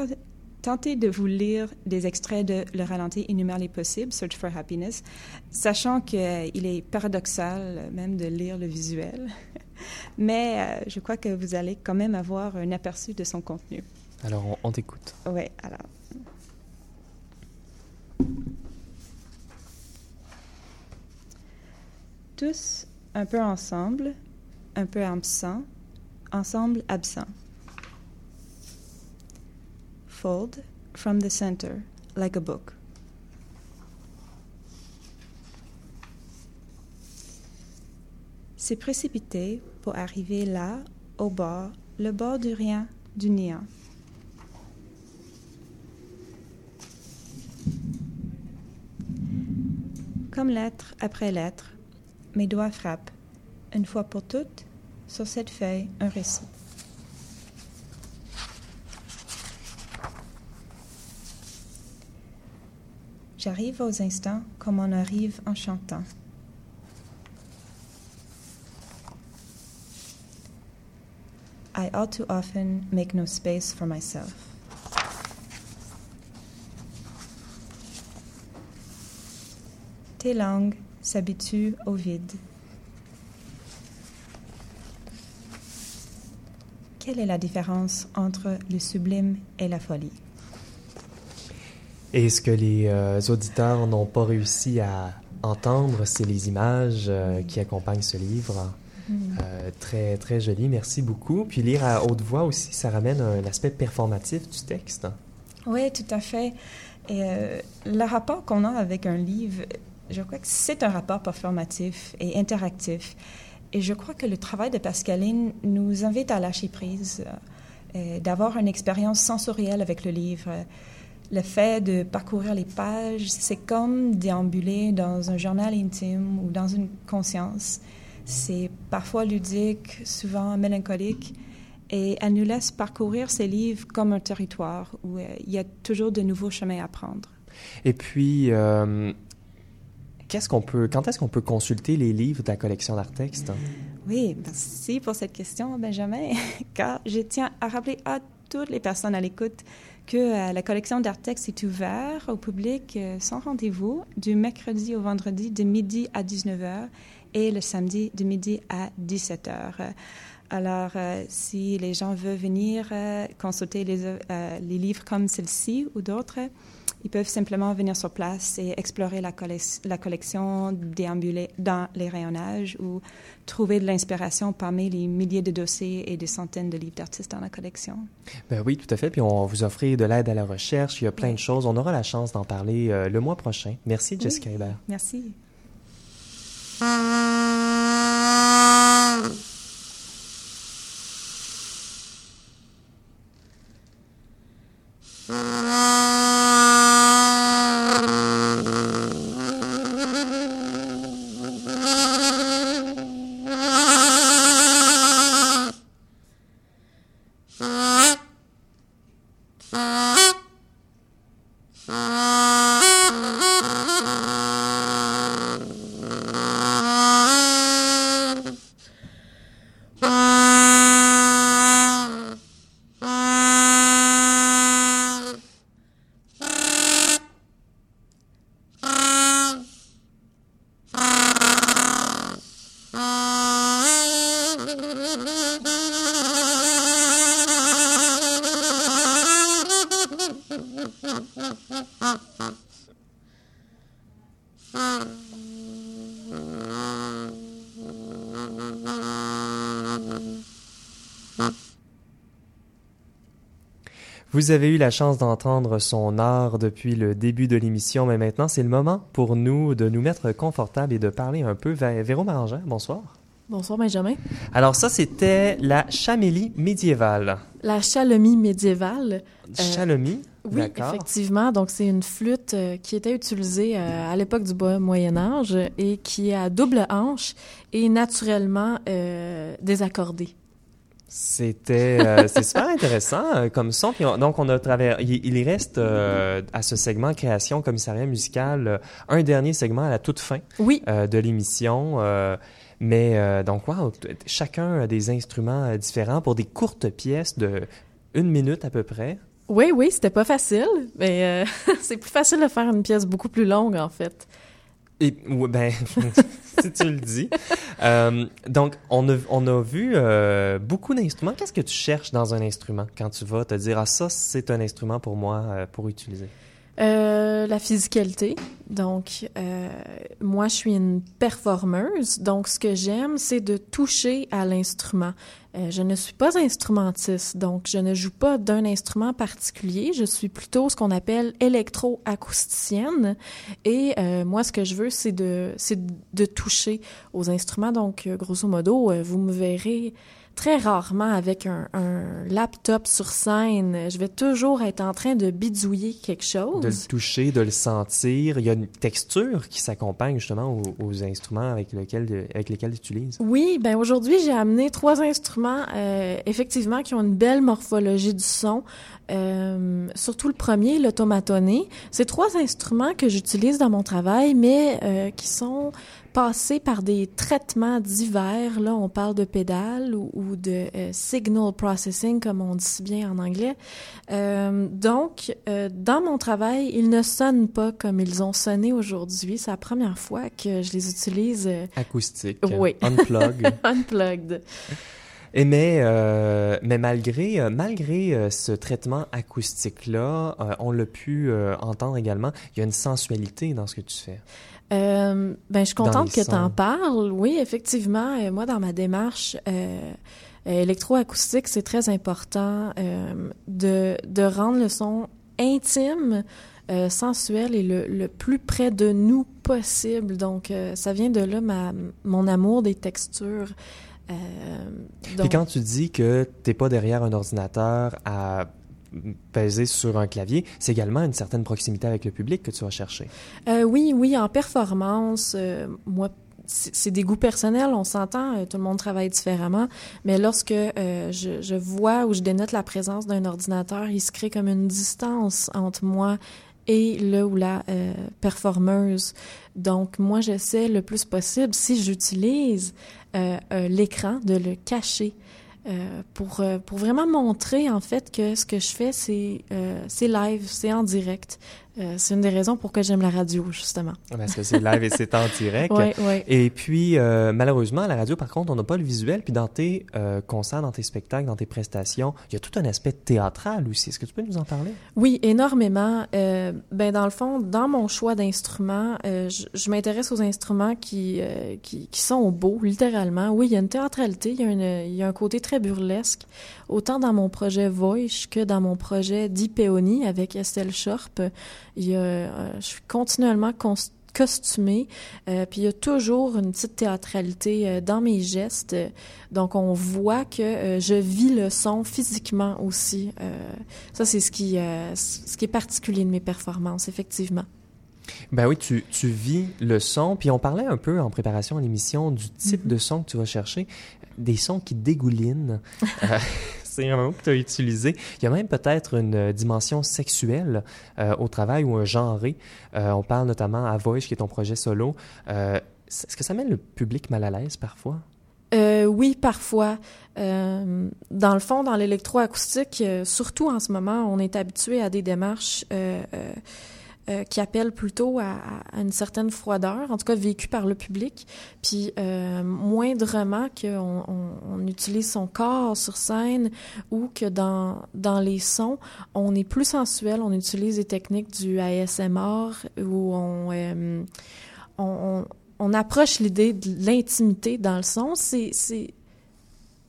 tenter de vous lire des extraits de Le ralenti énumère les possibles, Search for Happiness, sachant qu'il est paradoxal même de lire le visuel. <laughs> Mais euh, je crois que vous allez quand même avoir un aperçu de son contenu.
Alors, on, on t'écoute.
Oui, alors. tous un peu ensemble, un peu absent, ensemble absent. Fold from the center like a book. C'est précipité pour arriver là, au bord, le bord du rien, du néant. Comme lettre après lettre, mes doigts frappent, une fois pour toutes, sur cette feuille un récit. J'arrive aux instants comme on arrive en chantant. I all too often make no space for myself. Tes langues s'habitue au vide. Quelle est la différence entre le sublime et la folie?
Et ce que les euh, auditeurs n'ont pas réussi à entendre, c'est les images euh, qui accompagnent ce livre. Mmh. Euh, très, très joli, merci beaucoup. Puis lire à haute voix aussi, ça ramène un aspect performatif du texte.
Oui, tout à fait. Et le rapport qu'on a avec un livre je crois que c'est un rapport performatif et interactif. et je crois que le travail de Pascaline nous invite à lâcher prise, d'avoir une expérience sensorielle avec le livre. Le fait de parcourir les pages, c'est comme déambuler dans un journal intime ou dans une conscience. C'est parfois ludique, souvent mélancolique, et elle nous laisse parcourir ces livres comme un territoire où euh, il y a toujours de nouveaux chemins à prendre.
Et puis, euh, qu'est-ce qu'on peut, quand est-ce qu'on peut consulter les livres de la collection d'art texte?
Oui, merci pour cette question, Benjamin, <laughs> car je tiens à rappeler à toutes les personnes à l'écoute que euh, la collection d'art texte est ouverte au public sans rendez-vous du mercredi au vendredi de midi à 19h et le samedi de midi à 17h. Alors, euh, si les gens veulent venir euh, consulter les, euh, les, livres comme celle-ci ou d'autres, ils peuvent simplement venir sur place et explorer la, la, collection, déambuler dans les rayonnages ou trouver de l'inspiration parmi les milliers de dossiers et des centaines de livres d'artistes dans la collection.
Ben oui, tout à fait. Puis on vous offre de l'aide à la recherche. Il y a plein de choses. On aura la chance d'en parler le mois prochain. Merci, Jessica Hébert.
Merci.
Vous avez eu la chance d'entendre son art depuis le début de l'émission, mais maintenant c'est le moment pour nous de nous mettre confortables et de parler un peu. Véro Marangère, bonsoir.
Bonsoir Benjamin.
Alors ça, c'était la chamélie médiévale.
La chalomie médiévale.
Euh, chalomie?
Oui, effectivement. Donc, c'est une flûte euh, qui était utilisée euh, à l'époque du Moyen Âge et qui est à double hanche et naturellement désaccordée.
C'était euh, <laughs> c'est super intéressant euh, comme son. donc on a travers il, reste euh, à ce segment création commissariat musical un dernier segment à la toute fin
oui.
de l'émission. mais donc wow, chacun a des instruments différents pour des courtes pièces de une minute à peu près.
Oui oui c'était pas facile mais <laughs> c'est plus facile de faire une pièce beaucoup plus longue en fait.
Et, ben, <laughs> si tu le dis. Euh, donc, on a, on a vu euh, beaucoup d'instruments. Qu'est-ce que tu cherches dans un instrument quand tu vas te dire, ah, ça, c'est un instrument pour moi euh, pour utiliser?
Euh, la physicalité. Donc, euh, moi, je suis une performeuse. Donc, ce que j'aime, c'est de toucher à l'instrument. Euh, je ne suis pas instrumentiste, donc je ne joue pas d'un instrument particulier. Je suis plutôt ce qu'on appelle électro-acousticienne. Et moi, ce que je veux, c'est de, c'est de toucher aux instruments. Donc, grosso modo, vous me verrez très rarement avec un, laptop sur scène. Je vais toujours être en train de bidouiller quelque chose.
De le toucher, de le sentir. Il y a une texture qui s'accompagne justement aux, instruments avec, lesquels, avec lesquels tu utilises.
Oui, ben aujourd'hui, j'ai amené trois instruments, euh, effectivement, qui ont une belle morphologie du son. Euh, surtout le premier, l'automatoné. C'est trois instruments que j'utilise dans mon travail, mais euh, qui sont passer par des traitements divers. Là, on parle de pédales ou, de euh, signal processing, comme on dit si bien en anglais. Euh, donc, euh, dans mon travail, ils ne sonnent pas comme ils ont sonné aujourd'hui. C'est la première fois que je les utilise.
Acoustique.
Oui. <laughs>
Unplugged.
Unplugged.
Et mais, mais malgré, malgré ce traitement acoustique-là, on l'a pu entendre également, il y a une sensualité dans ce que tu fais.
Euh, ben, je suis contente que tu en parles. Oui, effectivement, euh, moi, dans ma démarche euh, électroacoustique, c'est très important de, de rendre le son intime sensuel et le, le, plus près de nous possible. Donc, ça vient de là ma, mon amour des textures.
Donc... Et quand tu dis que t'es pas derrière un ordinateur à peser sur un clavier, c'est également une certaine proximité avec le public que tu vas chercher.
Euh, oui, oui, en performance, euh, moi, c'est des goûts personnels, on s'entend, euh, tout le monde travaille différemment, mais lorsque je, vois ou je dénote la présence d'un ordinateur, il se crée comme une distance entre moi et le ou la performeuse. Donc, moi, j'essaie le plus possible, si j'utilise l'écran, de le cacher. Euh, pour, euh, pour vraiment montrer en fait que ce que je fais, c'est euh, c'est live, c'est en direct. Euh, c'est une des raisons pour que j'aime la radio, justement.
Parce que c'est live et c'est en direct. <laughs>
Oui, oui.
Et puis, euh, malheureusement, à la radio, par contre, on n'a pas le visuel. Puis dans tes euh, concerts, dans tes spectacles, dans tes prestations, il y a tout un aspect théâtral aussi. Est-ce que tu peux nous en parler?
Oui, énormément. Ben, dans le fond, dans mon choix d'instruments, je, je m'intéresse aux instruments qui, qui, qui sont beaux, littéralement. Oui, il y a une théâtralité, il y a, une, il y a un côté très burlesque, autant dans mon projet Voice que dans mon projet d'Ipéonie avec Estelle Schorp. Il y a, euh, je suis continuellement costumée, euh, puis il y a toujours une petite théâtralité euh, dans mes gestes. Donc on voit que euh, je vis le son physiquement aussi. Ça c'est ce qui ce qui est particulier de mes performances effectivement.
Ben oui, tu, tu vis le son. Puis on parlait un peu en préparation à l'émission du type mm -hmm. de son que tu vas chercher. Des sons qui dégoulinent. <laughs> c'est un mot que tu as utilisé. Il y a même peut-être une dimension sexuelle euh, au travail ou un genré. Euh, on parle notamment à Voice, qui est ton projet solo. Euh, Est-ce que ça met le public mal à l'aise parfois?
Oui, parfois. Dans le fond, dans l'électroacoustique, surtout en ce moment, on est habitué à des démarches euh, qui appelle plutôt à, à, une certaine froideur, en tout cas vécue par le public. Puis euh, moindrement qu'on on, on utilise son corps sur scène ou que dans, dans les sons, on est plus sensuel, on utilise des techniques du ASMR où on, euh, on, on, on approche l'idée de l'intimité dans le son. C'est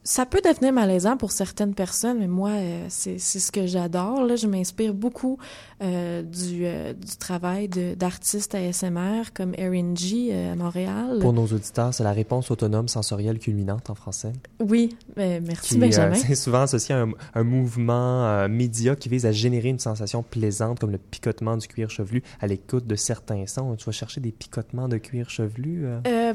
ça peut devenir malaisant pour certaines personnes, mais moi, euh, c'est ce que j'adore. Là, je m'inspire beaucoup euh, du, euh, du travail d'artistes ASMR comme Erin G à Montréal.
Pour nos auditeurs, c'est la réponse autonome sensorielle culminante en français.
Oui, merci
qui,
Benjamin. <laughs>
c'est souvent associé à un, un mouvement média qui vise à générer une sensation plaisante comme le picotement du cuir chevelu à l'écoute de certains sons. Tu vas chercher des picotements de cuir chevelu?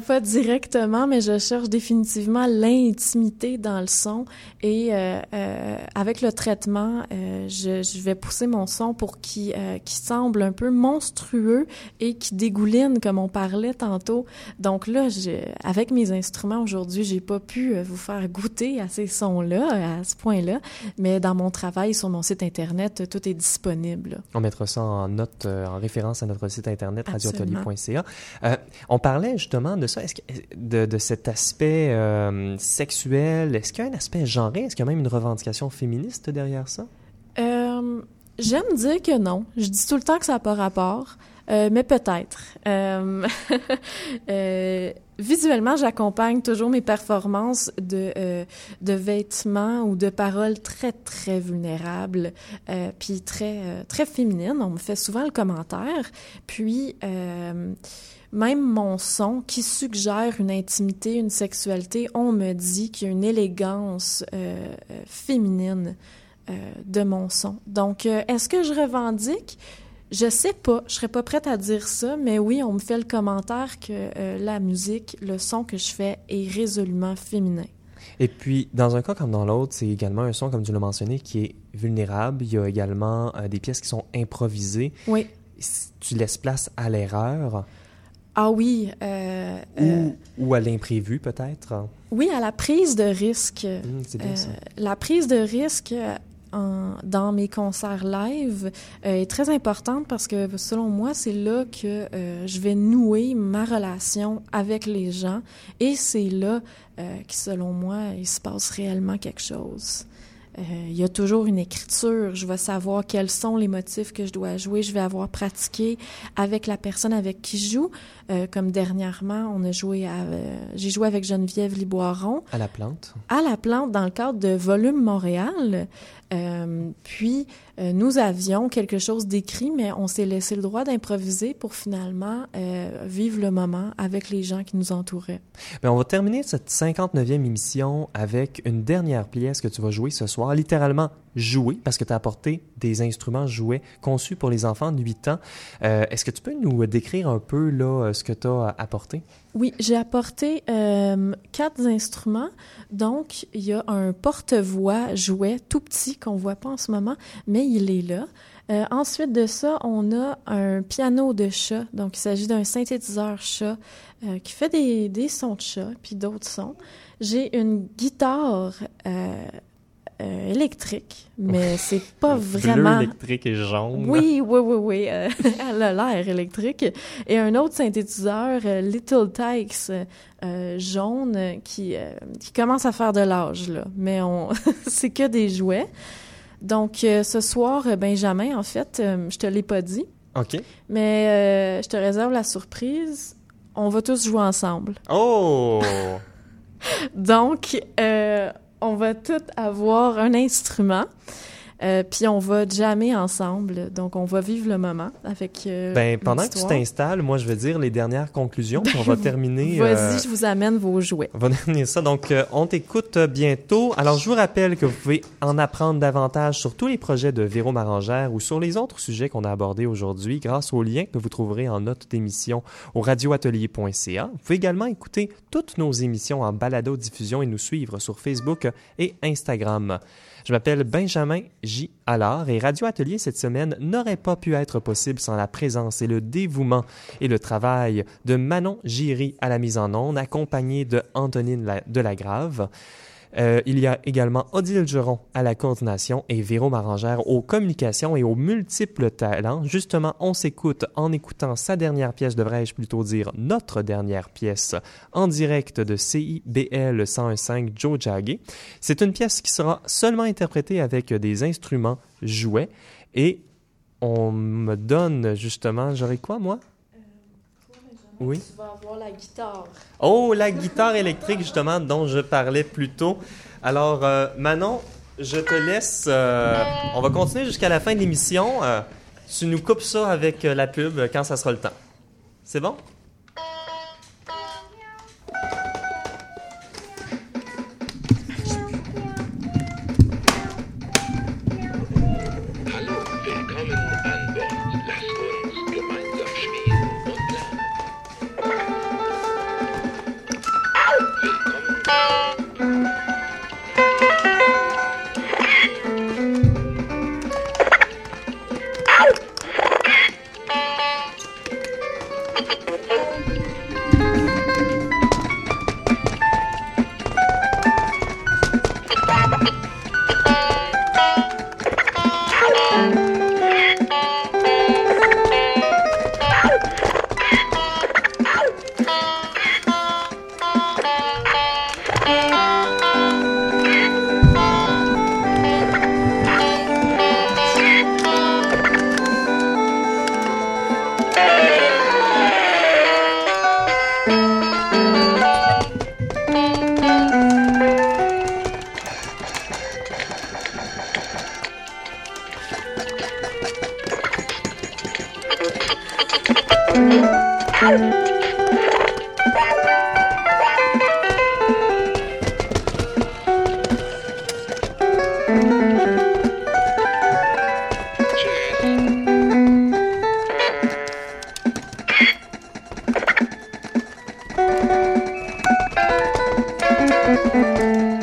pas directement, mais je cherche définitivement l'intimité dans le son et euh, euh, avec le traitement, euh, je, je, vais pousser mon son pour qu'il qui semble un peu monstrueux et qui dégouline comme on parlait tantôt. Donc là, avec mes instruments aujourd'hui, j'ai pas pu vous faire goûter à ces sons-là à ce point-là, mais dans mon travail sur mon site internet, tout est disponible.
On mettra ça en note, en référence à notre site internet radioatelier.ca. on parlait justement de ça, est-ce que, de, de cet aspect sexuel est-ce qu'il y a un aspect genré? Est-ce qu'il y a même une revendication féministe derrière ça?
Euh, J'aime dire que non. Je dis tout le temps que ça n'a pas rapport, euh, mais peut-être. Euh, <laughs> visuellement, j'accompagne toujours mes performances de, de vêtements ou de paroles très, très vulnérables, puis très, très féminines. On me fait souvent le commentaire. Puis même mon son qui suggère une intimité, une sexualité, on me dit qu'il y a une élégance euh, féminine euh, de mon son. Donc, euh, est-ce que je revendique? Je sais pas, je serais pas prête à dire ça, mais oui, on me fait le commentaire que la musique, le son que je fais est résolument féminin.
Et puis, dans un cas comme dans l'autre, c'est également un son, comme tu l'as mentionné, qui est vulnérable. Il y a également des pièces qui sont improvisées.
Oui.
Tu laisses place à l'erreur.
Ah oui. Euh,
ou, euh, ou, à l'imprévu, peut-être?
Oui, à la prise de risque.
Mmh, c'est bien ça.
La prise de risque en, dans mes concerts live euh, est très importante parce que, selon moi, c'est là que euh, je vais nouer ma relation avec les gens et c'est là euh, que, selon moi, il se passe réellement quelque chose. euh, il y a toujours une écriture. Je vais savoir quels sont les motifs que je dois jouer. Je vais avoir pratiqué avec la personne avec qui je joue. Euh, comme dernièrement, on a joué à, euh, j'ai joué avec Geneviève Liboiron.
À la plante.
À la plante dans le cadre de Volume Montréal. Euh, puis, nous avions quelque chose d'écrit, mais on s'est laissé le droit d'improviser pour finalement vivre le moment avec les gens qui nous entouraient.
Mais on va terminer cette 59e émission avec une dernière pièce que tu vas jouer ce soir, littéralement jouer, parce que tu as apporté des instruments jouets conçus pour les enfants de 8 ans. Est-ce que tu peux nous décrire un peu là, que tu as?
Oui, j'ai apporté euh, quatre instruments. Donc, il y a un porte-voix jouet tout petit qu'on voit pas en ce moment, mais il est là. Euh, ensuite de ça, on a un piano de chat. Donc, il s'agit d'un synthétiseur chat euh, qui fait des, des sons de chat, puis d'autres sons. J'ai une guitare euh, électrique, mais c'est pas vraiment...
Bleu, électrique et jaune.
Oui, oui, oui, oui. euh, <laughs> elle a l'air électrique. Et un autre synthétiseur, euh, Little Tykes, jaune, qui, qui commence à faire de l'âge, là. Mais on, <laughs> c'est que des jouets. Donc, ce soir, Benjamin, en fait, je te l'ai pas dit,
OK.
mais je te réserve la surprise. On va tous jouer ensemble.
Oh! <laughs>
Donc, euh, on va tous avoir un instrument, euh, puis on va jammer ensemble. Donc, on va vivre le moment avec. euh,
Ben, pendant que tu t'installes, moi, je vais dire les dernières conclusions, puis on va terminer.
Vas-y,
euh,
je vous amène vos jouets.
On va terminer ça. Donc, euh, on t'écoute euh, bientôt. Alors, je vous rappelle que vous pouvez en apprendre davantage sur tous les projets de Véro Marangère ou sur les autres sujets qu'on a abordés aujourd'hui grâce aux liens que vous trouverez en note d'émission au radioatelier.ca. Vous pouvez également écouter toutes nos émissions en balado-diffusion et nous suivre sur Facebook et Instagram. Je m'appelle Benjamin J. Allard et Radio Atelier cette semaine n'aurait pas pu être possible sans la présence et le dévouement et le travail de Manon Giry à la mise en onde, accompagnée de Antonine La- Delagrave. Euh, il y a également Odile Geron à la coordination et Véro Marangère aux communications et aux multiples talents. Justement, on s'écoute en écoutant sa dernière pièce, devrais-je plutôt dire notre dernière pièce, en direct de CIBL 101.5 Joe Jagger. C'est une pièce qui sera seulement interprétée avec des instruments jouets et on me donne justement, j'aurais quoi moi? Oui.
Tu vas avoir la guitare.
Oh, la guitare électrique, justement, dont je parlais plus tôt. Alors, euh, Manon, je te laisse. euh, on va continuer jusqu'à la fin de l'émission. Euh, tu nous coupes ça avec euh, la pub euh, quand ça sera le temps. C'est bon?
Música